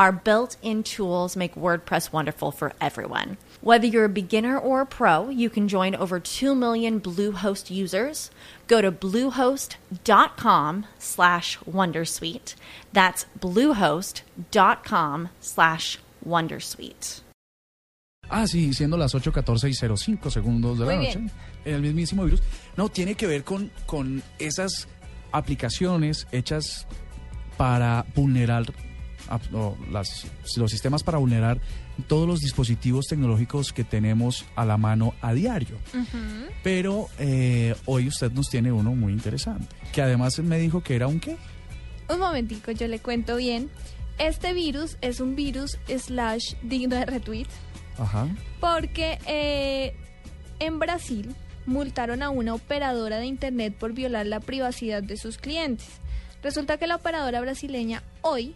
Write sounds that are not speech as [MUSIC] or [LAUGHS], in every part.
Our built in tools make WordPress wonderful for everyone. Whether you're a beginner or a pro, you can join over 2 million Bluehost users. Go to bluehost.com slash wondersuite. That's bluehost.com slash wondersuite. Ah, sí, siendo las 8.14 y 05 segundos de la Muy noche. bien. El mismísimo virus. No, tiene que ver con, con esas aplicaciones hechas para vulnerar o las- los sistemas para vulnerar todos los dispositivos tecnológicos que tenemos a la mano a diario. Pero eh, hoy usted nos tiene uno muy interesante, que además me dijo que era un qué. Un momentico, yo le cuento bien. Este virus es un virus slash digno de retweet Ajá. porque eh, en Brasil multaron a una operadora de internet por violar la privacidad de sus clientes. Resulta que la operadora brasileña hoy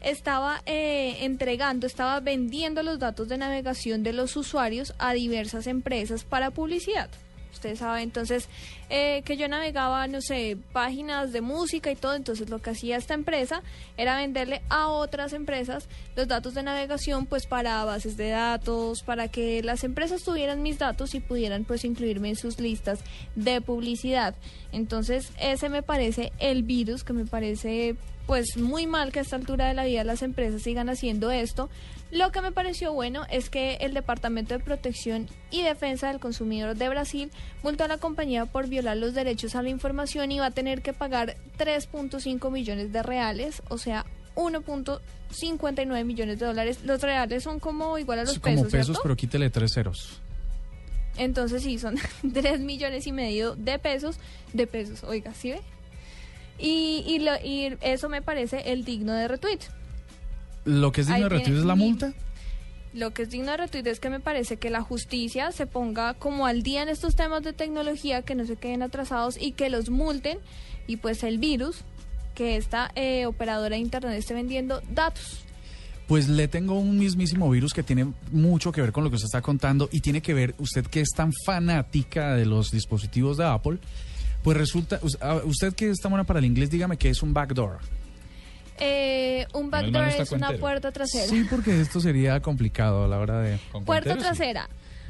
estaba eh, entregando, estaba vendiendo los datos de navegación de los usuarios a diversas empresas para publicidad. Usted sabe, entonces, eh, que yo navegaba, no sé, páginas de música y todo, entonces lo que hacía esta empresa era venderle a otras empresas los datos de navegación, pues para bases de datos, para que las empresas tuvieran mis datos y pudieran pues incluirme en sus listas de publicidad. Entonces, ese me parece el virus que me parece pues muy mal que a esta altura de la vida las empresas sigan haciendo esto. Lo que me pareció bueno es que el Departamento de Protección y Defensa del Consumidor de Brasil multó a la compañía por violar los derechos a la información y va a tener que pagar 3.5 millones de reales, o sea, 1.59 millones de dólares. Los reales son como igual a los Es como pesos, pesos, ¿cierto? pero quítele tres ceros. Entonces sí, son [LAUGHS] 3 millones y medio de pesos, de pesos, oiga, ¿sí ve? Y, y, lo- y eso me parece el digno de retweet. Lo que es digno Ahí de retweet es la multa. Lo que es digno de retweet es que me parece que la justicia se ponga como al día en estos temas de tecnología, que no se queden atrasados y que los multen. Y pues el virus, que esta eh, operadora de internet esté vendiendo datos. Pues le tengo un mismísimo virus que tiene mucho que ver con lo que usted está contando y tiene que ver, usted que es tan fanática de los dispositivos de Apple, pues resulta, us- ah, usted que está buena para el inglés, dígame que es un backdoor. Eh, un backdoor no es una puerta trasera. Sí, porque esto sería complicado a la hora de... Puerta sí. trasera.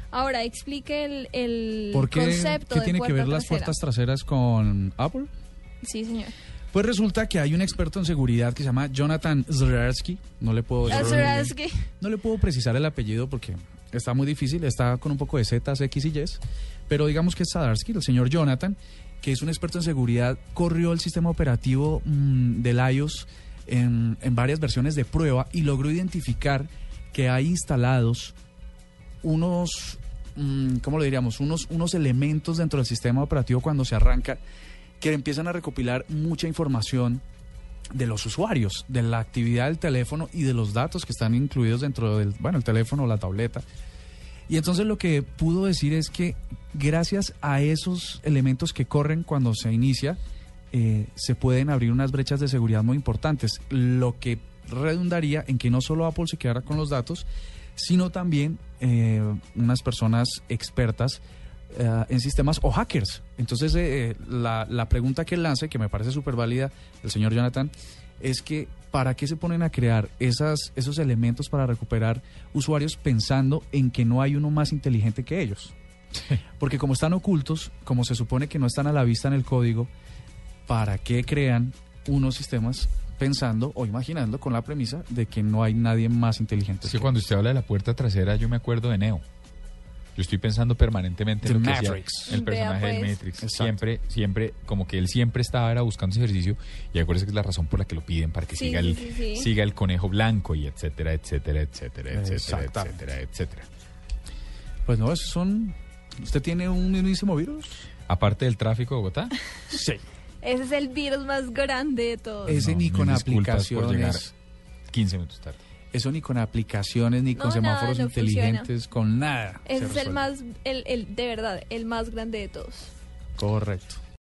Ahora explique el, el ¿Por qué, concepto qué de tiene que ver las puertas traseras con Apple? Sí, señor. Pues resulta que hay un experto en seguridad que se llama Jonathan Zrarsky, no le puedo Zrarsky. No le puedo precisar el apellido porque está muy difícil, está con un poco de Zetas, X y Y, pero digamos que es Zadarsky, el señor Jonathan, que es un experto en seguridad, corrió el sistema operativo mm, del iOS en, en varias versiones de prueba y logró identificar que hay instalados unos, mm, ¿cómo lo diríamos? Unos, unos elementos dentro del sistema operativo cuando se arranca que empiezan a recopilar mucha información de los usuarios, de la actividad del teléfono y de los datos que están incluidos dentro del, bueno, el teléfono o la tableta. Y entonces lo que pudo decir es que gracias a esos elementos que corren cuando se inicia, eh, se pueden abrir unas brechas de seguridad muy importantes, lo que redundaría en que no solo Apple se quedara con los datos, sino también eh, unas personas expertas eh, en sistemas o hackers. Entonces, eh, la, la pregunta que él que me parece súper válida, el señor Jonathan, es que ¿para qué se ponen a crear esas, esos elementos para recuperar usuarios pensando en que no hay uno más inteligente que ellos? [LAUGHS] Porque como están ocultos, como se supone que no están a la vista en el código, ¿para qué crean unos sistemas pensando o imaginando con la premisa de que no hay nadie más inteligente? Es que que cuando usted habla de la puerta trasera, yo me acuerdo de Neo. Yo estoy pensando permanentemente en The lo que Matrix. el personaje del pues. Matrix. Exacto. Siempre, siempre, como que él siempre estaba era buscando ese ejercicio y acuérdense que es la razón por la que lo piden, para que Sí, siga, sí, el, sí, sí. siga el conejo blanco y etcétera, etcétera, etcétera, etcétera, etcétera, etcétera. Pues no, esos son... ¿Usted tiene un mismísimo virus? Aparte del tráfico de Bogotá, Sí. Ese es el virus más grande de todos. Ese No, ni con disculpas por llegar aplicaciones... 15 minutos tarde. Eso ni con aplicaciones, ni con nada, semáforos no inteligentes, con nada. Ese se es el más, el, el, de verdad, el más grande de todos. Correcto.